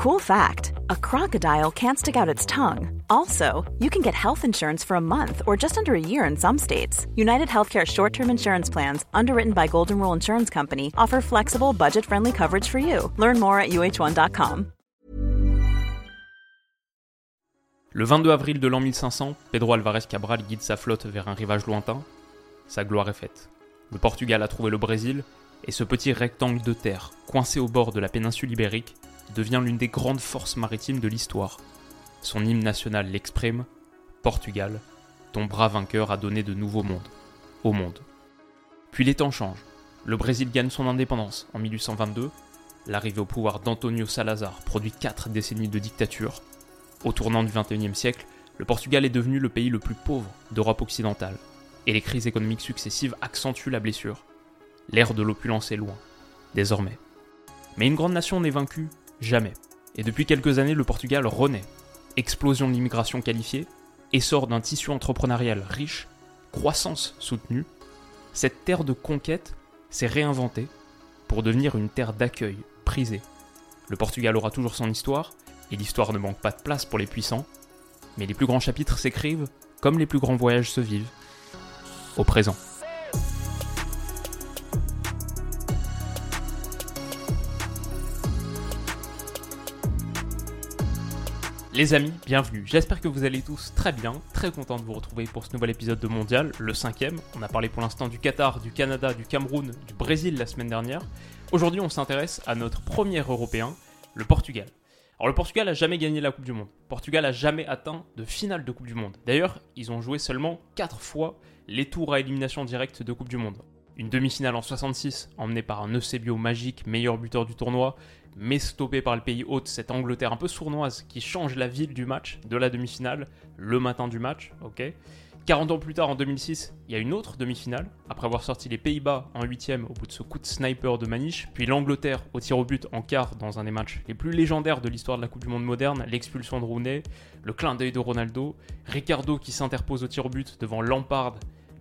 Cool fact a crocodile can't stick out its tongue. Also, you can get health insurance for a month or just under a year in some states. United Healthcare short term insurance plans, underwritten by Golden Rule Insurance Company, offer flexible, budget friendly coverage for you. Learn more at uh1.com. Le 22 avril de l'an 1500, Pedro Alvarez Cabral guide sa flotte vers un rivage lointain. Sa gloire est faite. Le Portugal a trouvé le Brésil, et ce petit rectangle de terre, coincé au bord de la péninsule ibérique, devient l'une des grandes forces maritimes de l'histoire. Son hymne national l'exprime Portugal, ton bras vainqueur a donné de nouveaux mondes au monde. Puis les temps changent. Le Brésil gagne son indépendance en 1822. L'arrivée au pouvoir d'Antonio Salazar produit quatre décennies de dictature. Au tournant du XXIe siècle, le Portugal est devenu le pays le plus pauvre d'Europe occidentale. Et les crises économiques successives accentuent la blessure. L'ère de l'opulence est loin, désormais. Mais une grande nation n'est vaincue Jamais. Et depuis quelques années, le Portugal renaît. Explosion de l'immigration qualifiée, essor d'un tissu entrepreneurial riche, croissance soutenue, cette terre de conquête s'est réinventée pour devenir une terre d'accueil prisée. Le Portugal aura toujours son histoire, et l'histoire ne manque pas de place pour les puissants, mais les plus grands chapitres s'écrivent comme les plus grands voyages se vivent, au présent. Les amis, bienvenue. J'espère que vous allez tous très bien, très content de vous retrouver pour ce nouvel épisode de Mondial, le cinquième. On a parlé pour l'instant du Qatar, du Canada, du Cameroun, du Brésil la semaine dernière. Aujourd'hui, on s'intéresse à notre premier Européen, le Portugal. Alors le Portugal a jamais gagné la Coupe du Monde. Portugal a jamais atteint de finale de Coupe du Monde. D'ailleurs, ils ont joué seulement 4 fois les tours à élimination directe de Coupe du Monde. Une demi-finale en 66, emmenée par un Eusebio magique, meilleur buteur du tournoi, mais stoppé par le pays hôte, cette Angleterre un peu sournoise qui change la ville du match, de la demi-finale, le matin du match, ok. 40 ans plus tard, en 2006, il y a une autre demi-finale, après avoir sorti les Pays-Bas en huitième au bout de ce coup de sniper de Maniche, puis l'Angleterre au tir au but en quart dans un des matchs les plus légendaires de l'histoire de la Coupe du Monde moderne, l'expulsion de Rooney, le clin d'œil de Ronaldo, Ricardo qui s'interpose au tir au but devant Lampard,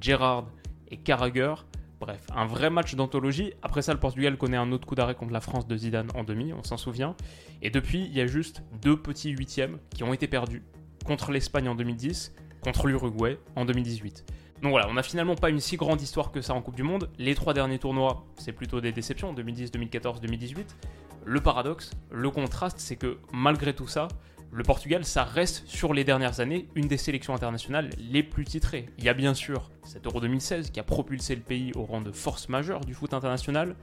Gerrard et Carragher, Bref, un vrai match d'anthologie. Après ça, le Portugal connaît un autre coup d'arrêt contre la France de Zidane en demi, on s'en souvient. Et depuis, il y a juste deux petits huitièmes qui ont été perdus. Contre l'Espagne en 2010, contre l'Uruguay en 2018. Donc voilà, on n'a finalement pas une si grande histoire que ça en Coupe du Monde. Les trois derniers tournois, c'est plutôt des déceptions, 2010, 2014, 2018. Le paradoxe, le contraste, c'est que malgré tout ça, le Portugal, ça reste sur les dernières années une des sélections internationales les plus titrées. Il y a bien sûr cet Euro 2016 qui a propulsé le pays au rang de force majeure du foot international,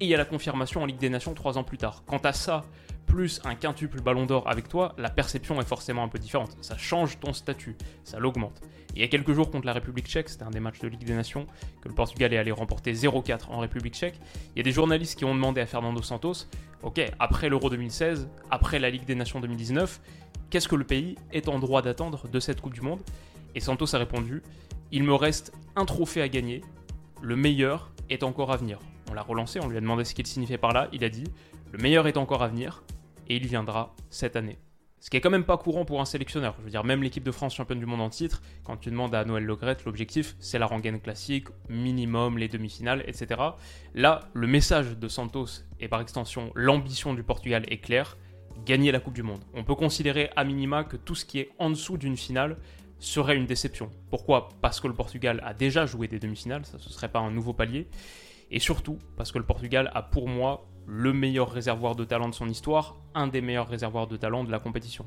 et il y a la confirmation en Ligue des Nations trois ans plus tard. Quant à ça, plus un quintuple ballon d'or avec toi, la perception est forcément un peu différente. Ça change ton statut, ça l'augmente. Il y a quelques jours contre la République tchèque, c'était un des matchs de Ligue des Nations, que le Portugal est allé remporter 0-4 en République tchèque. Il y a des journalistes qui ont demandé à Fernando Santos, ok, après l'Euro 2016, après la Ligue des Nations 2019, qu'est-ce que le pays est en droit d'attendre de cette Coupe du Monde? Et Santos a répondu, il me reste un trophée à gagner, le meilleur est encore à venir. On l'a relancé, on lui a demandé ce qu'il signifiait par là, il a dit, le meilleur est encore à venir, et il viendra cette année. Ce qui est quand même pas courant pour un sélectionneur. Je veux dire, même l'équipe de France championne du monde en titre, quand tu demandes à Noël Legrette, l'objectif, c'est la rengaine classique, minimum, les demi-finales, etc. Là, le message de Santos, et par extension l'ambition du Portugal est clair, gagner la Coupe du Monde. On peut considérer à minima que tout ce qui est en dessous d'une finale serait une déception. Pourquoi? Parce que le Portugal a déjà joué des demi-finales, ça ne serait pas un nouveau palier. Et surtout parce que le Portugal a pour moi le meilleur réservoir de talent de son histoire, un des meilleurs réservoirs de talent de la compétition.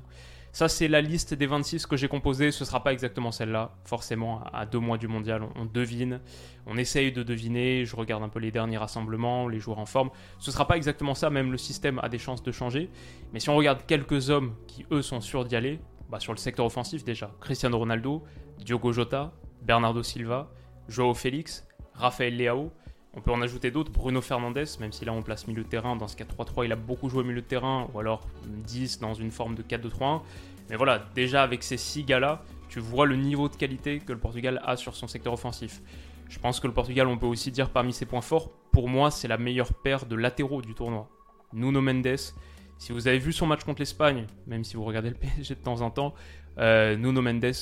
Ça, c'est la liste des 26 que j'ai composée. Ce ne sera pas exactement celle-là. Forcément, à deux mois du mondial, on devine. On essaye de deviner. Je regarde un peu les derniers rassemblements, les joueurs en forme. Ce ne sera pas exactement ça. Même le système a des chances de changer. Mais si on regarde quelques hommes qui, eux, sont sûrs d'y aller, bah, sur le secteur offensif déjà, Cristiano Ronaldo, Diogo Jota, Bernardo Silva, Joao Félix, Rafael Leao. On peut en ajouter d'autres, Bruno Fernandes, même si là on place milieu de terrain, dans ce 4-3-3 il a beaucoup joué milieu de terrain, ou alors 10 dans une forme de 4-2-3-1. Mais voilà, déjà avec ces 6 gars-là, tu vois le niveau de qualité que le Portugal a sur son secteur offensif. Je pense que le Portugal, on peut aussi dire parmi ses points forts, pour moi c'est la meilleure paire de latéraux du tournoi. Nuno Mendes, si vous avez vu son match contre l'Espagne, même si vous regardez le PSG de temps en temps, euh, Nuno Mendes,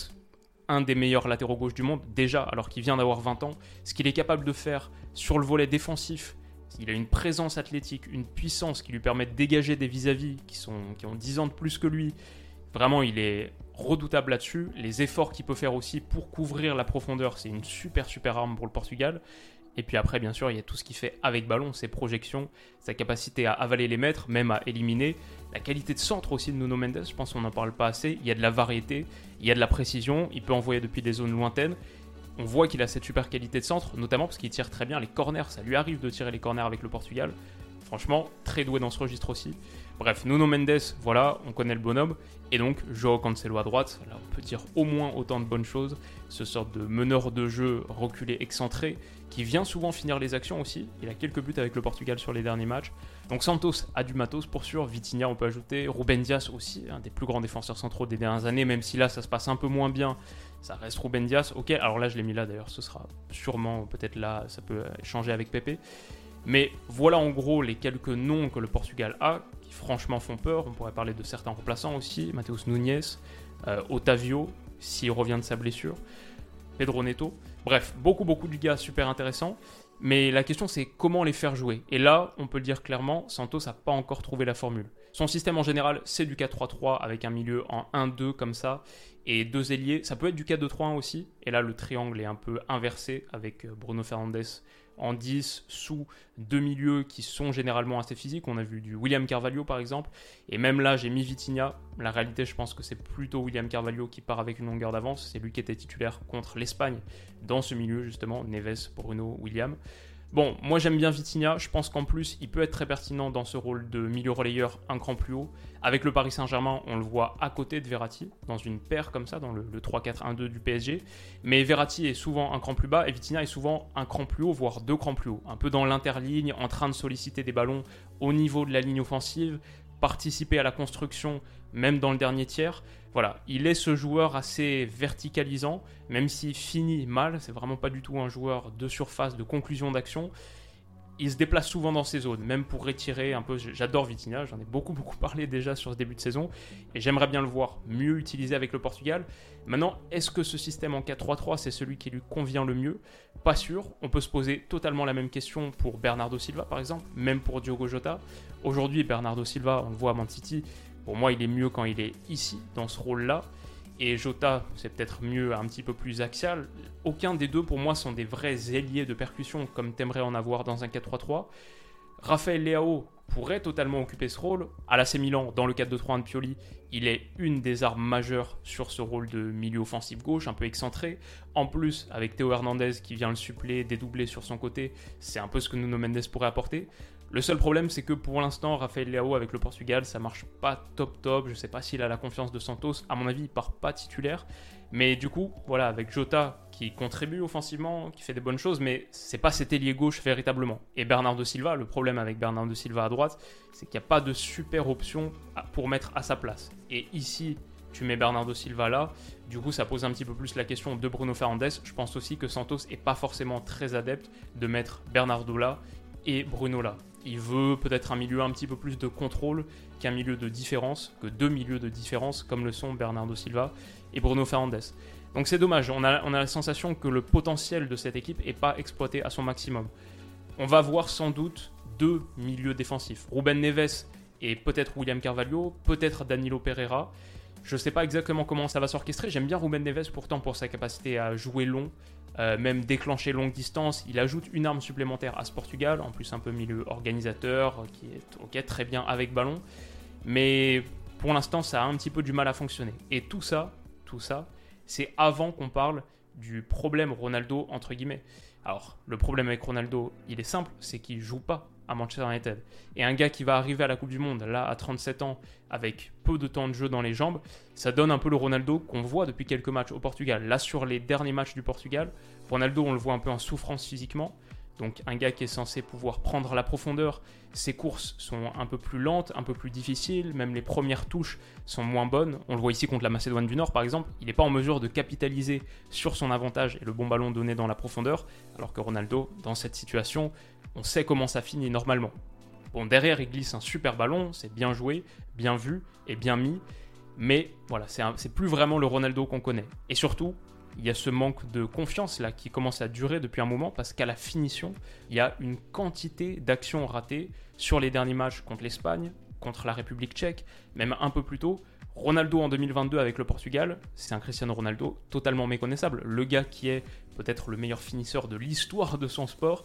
un des meilleurs latéraux gauche du monde, déjà, alors qu'il vient d'avoir 20 ans. Ce qu'il est capable de faire sur le volet défensif, Il a une présence athlétique, une puissance qui lui permet de dégager des vis-à-vis qui, qui ont 10 ans de plus que lui. Vraiment, il est redoutable là-dessus. Les efforts qu'il peut faire aussi pour couvrir la profondeur, c'est une super super arme pour le Portugal. Et puis après, bien sûr, il y a tout ce qu'il fait avec ballon, ses projections, sa capacité à avaler les mètres, même à éliminer. La qualité de centre aussi de Nuno Mendes, je pense qu'on n'en parle pas assez. Il y a de la variété, il y a de la précision, il peut envoyer depuis des zones lointaines. On voit qu'il a cette super qualité de centre, notamment parce qu'il tire très bien les corners. Ça lui arrive de tirer les corners avec le Portugal. Franchement, très doué dans ce registre aussi. Bref, Nuno Mendes, voilà, on connaît le bonhomme. Et donc, Joao Cancelo à droite, là on peut dire au moins autant de bonnes choses. Ce sort de meneur de jeu reculé, excentré, qui vient souvent finir les actions aussi. Il a quelques buts avec le Portugal sur les derniers matchs. Donc Santos a du matos pour sûr. Vitinha, on peut ajouter. Ruben Dias aussi, un des plus grands défenseurs centraux des dernières années, même si là ça se passe un peu moins bien. Ça reste Ruben Dias. Ok, alors là je l'ai mis là d'ailleurs, ce sera sûrement peut-être là, ça peut changer avec Pepe. Mais voilà en gros les quelques noms que le Portugal a, franchement font peur. On pourrait parler de certains remplaçants aussi, Mateus Nunes, euh, Otavio, s'il revient de sa blessure, Pedro Neto. Bref, beaucoup beaucoup de gars super intéressants. Mais la question c'est comment les faire jouer. Et là, on peut le dire clairement, Santos n'a pas encore trouvé la formule. Son système en général, c'est du 4-3-3 avec un milieu en 1-2 comme ça et deux ailiers. Ça peut être du 4-2-3-1 aussi. Et là, le triangle est un peu inversé avec euh, Bruno Fernandes en 10 sous deux milieux qui sont généralement assez physiques. On a vu du William Carvalho par exemple. Et même là, j'ai mis Vitinha. La réalité, je pense que c'est plutôt William Carvalho qui part avec une longueur d'avance. C'est lui qui était titulaire contre l'Espagne dans ce milieu justement. Neves, Bruno, William. Bon, moi j'aime bien Vitinha, je pense qu'en plus il peut être très pertinent dans ce rôle de milieu relayeur un cran plus haut. Avec le Paris Saint-Germain, on le voit à côté de Verratti, dans une paire comme ça, dans le, 3-4-1-2 du PSG. Mais Verratti est souvent un cran plus bas et Vitinha est souvent un cran plus haut, voire deux crans plus haut. Un peu dans l'interligne, en train de solliciter des ballons au niveau de la ligne offensive, participer à la construction, même dans le dernier tiers. Voilà, il est ce joueur assez verticalisant, même s'il finit mal, c'est vraiment pas du tout un joueur de surface, de conclusion d'action. Il se déplace souvent dans ses zones, même pour retirer un peu. J'adore Vitinha, j'en ai beaucoup beaucoup parlé déjà sur ce début de saison, et j'aimerais bien le voir mieux utilisé avec le Portugal. Maintenant, est-ce que ce système en 4-3-3 c'est celui qui lui convient le mieux? Pas sûr. On peut se poser totalement la même question pour Bernardo Silva par exemple, même pour Diogo Jota. Aujourd'hui, Bernardo Silva, on le voit à Man City, pour moi, il est mieux quand il est ici, dans ce rôle-là. Et Jota, c'est peut-être mieux un petit peu plus axial. Aucun des deux, pour moi, sont des vrais ailiers de percussion, comme t'aimerais en avoir dans un 4-3-3. Raphaël Leao pourrait totalement occuper ce rôle. À l'AC Milan, dans le 4-2-3-1 de Pioli, il est une des armes majeures sur ce rôle de milieu offensif gauche, un peu excentré. En plus, avec Théo Hernandez qui vient le suppléer, dédoubler sur son côté, c'est un peu ce que Nuno Mendes pourrait apporter. Le seul problème, c'est que pour l'instant, Rafael Leao avec le Portugal, ça marche pas top top. Je sais pas s'il a la confiance de Santos. À mon avis, il part pas titulaire. Mais du coup, voilà, avec Jota qui contribue offensivement, qui fait des bonnes choses, mais c'est pas cet ailier gauche véritablement. Et Bernardo Silva, le problème avec Bernardo Silva à droite, c'est qu'il n'y a pas de super option pour mettre à sa place. Et ici, tu mets Bernardo Silva là, du coup ça pose un petit peu plus la question de Bruno Fernandes. Je pense aussi que Santos est pas forcément très adepte de mettre Bernardo là et Bruno là. Il veut peut-être un milieu un petit peu plus de contrôle qu'un milieu de différence, que deux milieux de différence, comme le sont Bernardo Silva et Bruno Fernandes. Donc c'est dommage, on a, on a la sensation que le potentiel de cette équipe n'est pas exploité à son maximum. On va voir sans doute deux milieux défensifs. Ruben Neves et peut-être William Carvalho, peut-être Danilo Pereira. Je ne sais pas exactement comment ça va s'orchestrer. J'aime bien Ruben Neves pourtant pour sa capacité à jouer long, euh, même déclencher longue distance. Il ajoute une arme supplémentaire à ce Portugal, en plus un peu milieu organisateur, qui est ok très bien avec ballon. Mais pour l'instant, ça a un petit peu du mal à fonctionner. Et tout ça, tout ça, c'est avant qu'on parle du problème Ronaldo entre guillemets. Alors, le problème avec Ronaldo, il est simple, c'est qu'il joue pas à Manchester United. Et un gars qui va arriver à la Coupe du Monde, là, à 37 ans, avec peu de temps de jeu dans les jambes, ça donne un peu le Ronaldo qu'on voit depuis quelques matchs au Portugal. Là, sur les derniers matchs du Portugal, Ronaldo, on le voit un peu en souffrance physiquement. Donc un gars qui est censé pouvoir prendre la profondeur, ses courses sont un peu plus lentes, un peu plus difficiles, même les premières touches sont moins bonnes. On le voit ici contre la Macédoine du Nord par exemple, il n'est pas en mesure de capitaliser sur son avantage et le bon ballon donné dans la profondeur, alors que Ronaldo, dans cette situation, on sait comment ça finit normalement. Bon, derrière, il glisse un super ballon, c'est bien joué, bien vu et bien mis, mais voilà, c'est plus vraiment le Ronaldo qu'on connaît. Et surtout, il y a ce manque de confiance là qui commence à durer depuis un moment parce qu'à la finition, il y a une quantité d'actions ratées sur les derniers matchs contre l'Espagne, contre la République tchèque, même un peu plus tôt. Ronaldo en 2022 avec le Portugal, c'est un Cristiano Ronaldo totalement méconnaissable. Le gars qui est peut-être le meilleur finisseur de l'histoire de son sport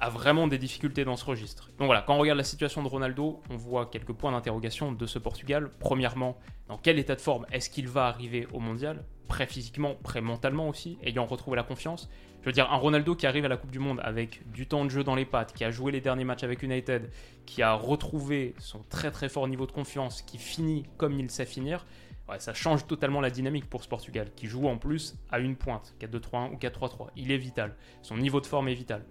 a vraiment des difficultés dans ce registre. Donc voilà, quand on regarde la situation de Ronaldo, on voit quelques points d'interrogation de ce Portugal. Premièrement, dans quel état de forme est-ce qu'il va arriver au mondial? Prêt physiquement, prêt mentalement aussi, ayant retrouvé la confiance. Je veux dire, un Ronaldo qui arrive à la Coupe du Monde avec du temps de jeu dans les pattes, qui a joué les derniers matchs avec United, qui a retrouvé son très très fort niveau de confiance, qui finit comme il sait finir, ouais, ça change totalement la dynamique pour ce Portugal, qui joue en plus à une pointe, 4-2-3-1 ou 4-3-3. Il est vital, son niveau de forme est vital.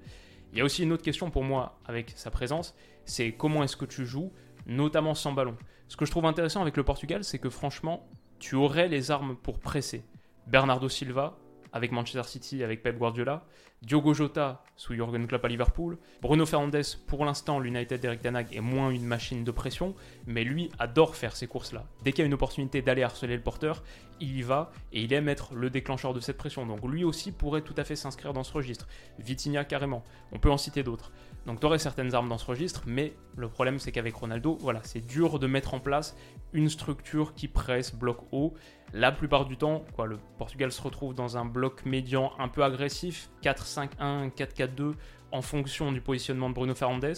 Il y a aussi une autre question pour moi avec sa présence, c'est comment est-ce que tu joues, notamment sans ballon? Ce que je trouve intéressant avec le Portugal, c'est que franchement, tu aurais les armes pour presser. Bernardo Silva, avec Manchester City, avec Pep Guardiola, Diogo Jota sous Jurgen Klopp à Liverpool, Bruno Fernandes, pour l'instant, l'United d'Eric Danag est moins une machine de pression, mais lui adore faire ces courses-là. Dès qu'il y a une opportunité d'aller harceler le porteur, il y va et il aime être le déclencheur de cette pression. Donc lui aussi pourrait tout à fait s'inscrire dans ce registre. Vitinha carrément. On peut en citer d'autres. Donc tu aurais certaines armes dans ce registre, mais le problème c'est qu'avec Ronaldo, voilà, c'est dur de mettre en place une structure qui presse, bloc haut. La plupart du temps, quoi, le Portugal se retrouve dans un bloc médian un peu agressif, 4-5-1, 4-4-2, en fonction du positionnement de Bruno Fernandes.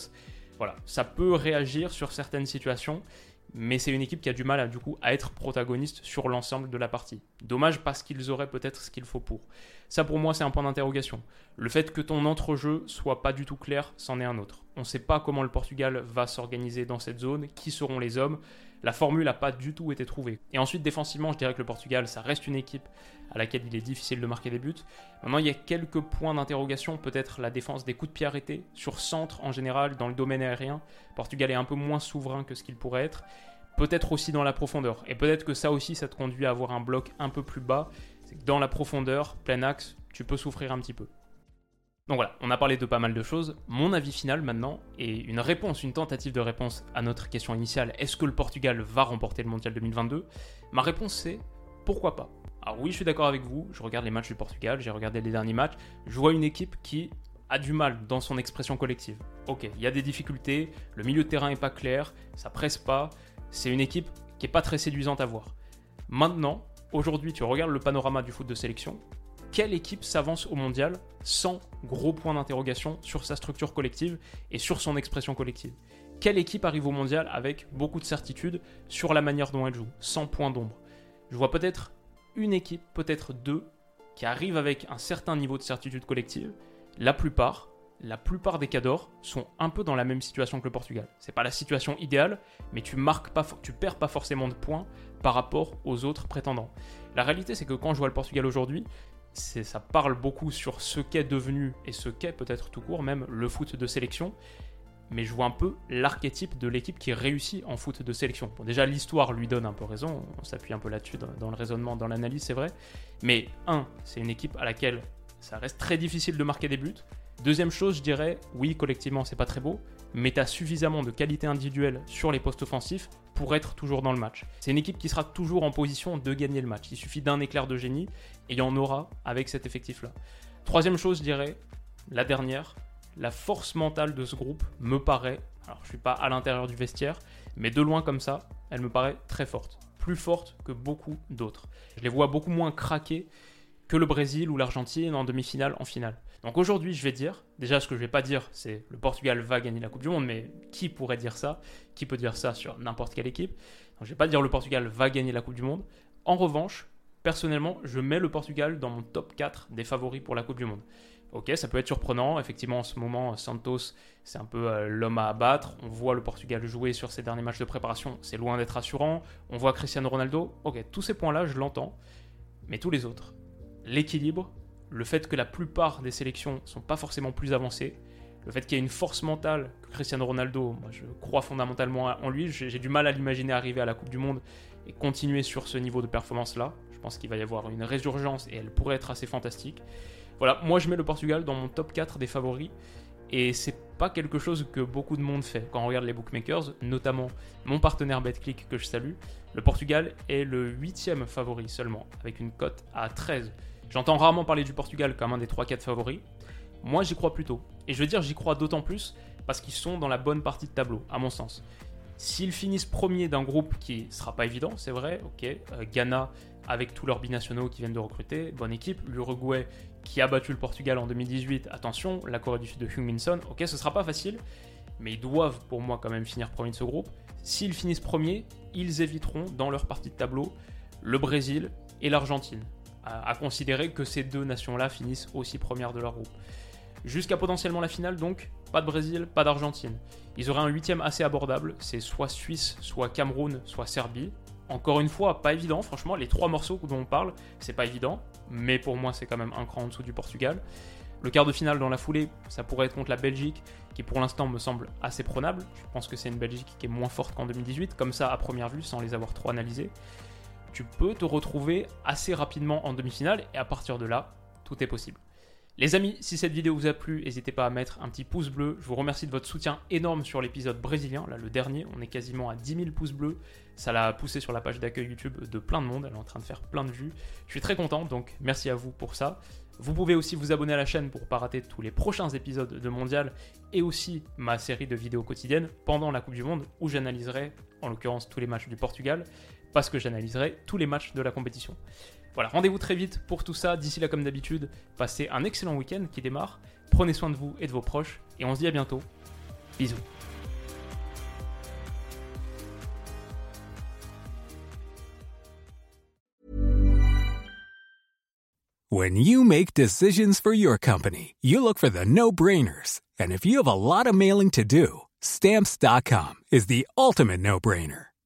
Voilà, ça peut réagir sur certaines situations, mais c'est une équipe qui a du mal à, du coup, à être protagoniste sur l'ensemble de la partie. Dommage parce qu'ils auraient peut-être ce qu'il faut pour. Ça pour moi c'est un point d'interrogation. Le fait que ton entrejeu soit pas du tout clair, c'en est un autre. On ne sait pas comment le Portugal va s'organiser dans cette zone, qui seront les hommes. La formule n'a pas du tout été trouvée. Et ensuite défensivement, je dirais que le Portugal, ça reste une équipe à laquelle il est difficile de marquer des buts. Maintenant, il y a quelques points d'interrogation, peut-être la défense des coups de pied arrêtés, sur centre en général, dans le domaine aérien. Portugal est un peu moins souverain que ce qu'il pourrait être peut-être aussi dans la profondeur. Et peut-être que ça aussi, ça te conduit à avoir un bloc un peu plus bas. Dans la profondeur, plein axe, tu peux souffrir un petit peu. Donc voilà, on a parlé de pas mal de choses. Mon avis final maintenant est une réponse, une tentative de réponse à notre question initiale est-ce que le Portugal va remporter le mondial 2022 Ma réponse c'est pourquoi pas. Alors oui, je suis d'accord avec vous, je regarde les matchs du Portugal, j'ai regardé les derniers matchs, je vois une équipe qui a du mal dans son expression collective. Ok, il y a des difficultés, le milieu de terrain est pas clair, ça presse pas, c'est une équipe qui est pas très séduisante à voir. Maintenant, aujourd'hui, tu regardes le panorama du foot de sélection, quelle équipe s'avance au mondial sans gros point d'interrogation sur sa structure collective et sur son expression collective Quelle équipe arrive au mondial avec beaucoup de certitude sur la manière dont elle joue, sans point d'ombre? Je vois peut-être une équipe, peut-être deux, qui arrivent avec un certain niveau de certitude collective. La plupart, la plupart des cadors sont un peu dans la même situation que le Portugal. C'est pas la situation idéale, mais tu marques pas, tu perds pas forcément de points par rapport aux autres prétendants. La réalité, c'est que quand je vois le Portugal aujourd'hui, ça parle beaucoup sur ce qu'est devenu et ce qu'est peut-être tout court même le foot de sélection. Mais je vois un peu l'archétype de l'équipe qui réussit en foot de sélection. Bon, déjà, l'histoire lui donne un peu raison, on s'appuie un peu là-dessus dans le raisonnement, dans l'analyse, c'est vrai. Mais un, c'est une équipe à laquelle ça reste très difficile de marquer des buts. Deuxième chose, je dirais, oui, collectivement, c'est pas très beau, mais tu suffisamment de qualité individuelle sur les postes offensifs pour être toujours dans le match. C'est une équipe qui sera toujours en position de gagner le match. Il suffit d'un éclair de génie et il y en aura avec cet effectif-là. Troisième chose, je dirais, la dernière, la force mentale de ce groupe me paraît, alors je suis pas à l'intérieur du vestiaire, mais de loin comme ça, elle me paraît très forte. Plus forte que beaucoup d'autres. Je les vois beaucoup moins craquer que le Brésil ou l'Argentine en demi-finale, en finale. Donc aujourd'hui, je vais dire, déjà ce que je vais pas dire, c'est le Portugal va gagner la Coupe du Monde, mais qui pourrait dire ça? Qui peut dire ça sur n'importe quelle équipe? Donc je vais pas dire le Portugal va gagner la Coupe du Monde. En revanche, personnellement, je mets le Portugal dans mon top 4 des favoris pour la Coupe du Monde. Ok, ça peut être surprenant. Effectivement, en ce moment, Santos, c'est un peu euh, l'homme à abattre. On voit le Portugal jouer sur ses derniers matchs de préparation. C'est loin d'être assurant. On voit Cristiano Ronaldo. Ok, tous ces points-là, je l'entends. Mais tous les autres, l'équilibre, le fait que la plupart des sélections sont pas forcément plus avancées, le fait qu'il y ait une force mentale que Cristiano Ronaldo, moi je crois fondamentalement en lui, j'ai du mal à l'imaginer arriver à la Coupe du Monde et continuer sur ce niveau de performance-là. Je pense qu'il va y avoir une résurgence et elle pourrait être assez fantastique. Voilà, moi je mets le Portugal dans mon top 4 des favoris et c'est pas quelque chose que beaucoup de monde fait. Quand on regarde les bookmakers, notamment mon partenaire BetClick que je salue, le Portugal est le huitième favori seulement, avec une cote à 13. J'entends rarement parler du Portugal comme un des 3-4 favoris. Moi, j'y crois plutôt. Et je veux dire, j'y crois d'autant plus parce qu'ils sont dans la bonne partie de tableau, à mon sens. S'ils finissent premiers d'un groupe qui sera pas évident, c'est vrai, ok, euh, Ghana avec tous leurs binationaux qui viennent de recruter, bonne équipe, l'Uruguay qui a battu le Portugal en 2018, attention, la Corée du Sud de Minson, ok, ce sera pas facile, mais ils doivent pour moi quand même finir premier de ce groupe. S'ils finissent premiers, ils éviteront dans leur partie de tableau le Brésil et l'Argentine, à, considérer que ces deux nations-là finissent aussi premières de leur groupe. Jusqu'à potentiellement la finale donc, pas de Brésil, pas d'Argentine. Ils auraient un huitième assez abordable, c'est soit Suisse, soit Cameroun, soit Serbie. Encore une fois, pas évident, franchement, les trois morceaux dont on parle, c'est pas évident, mais pour moi c'est quand même un cran en dessous du Portugal. Le quart de finale dans la foulée, ça pourrait être contre la Belgique, qui pour l'instant me semble assez prenable. Je pense que c'est une Belgique qui est moins forte qu'en 2018, comme ça à première vue, sans les avoir trop analysés. Tu peux te retrouver assez rapidement en demi-finale, et à partir de là, tout est possible. Les amis, si cette vidéo vous a plu, n'hésitez pas à mettre un petit pouce bleu. Je vous remercie de votre soutien énorme sur l'épisode brésilien, là le dernier, on est quasiment à 10 000 pouces bleus. Ça l'a poussé sur la page d'accueil YouTube de plein de monde, elle est en train de faire plein de vues. Je suis très content, donc merci à vous pour ça. Vous pouvez aussi vous abonner à la chaîne pour ne pas rater tous les prochains épisodes de Mondial et aussi ma série de vidéos quotidiennes pendant la Coupe du Monde où j'analyserai en l'occurrence tous les matchs du Portugal parce que j'analyserai tous les matchs de la compétition. Voilà, rendez-vous très vite pour tout ça. D'ici là, comme d'habitude, passez un excellent week-end qui démarre. Prenez soin de vous et de vos proches. Et on se dit à bientôt. Bisous. When you make decisions for your company, you look for the no-brainers. And if you have a lot of mailing to do, stamps.com is the ultimate no-brainer.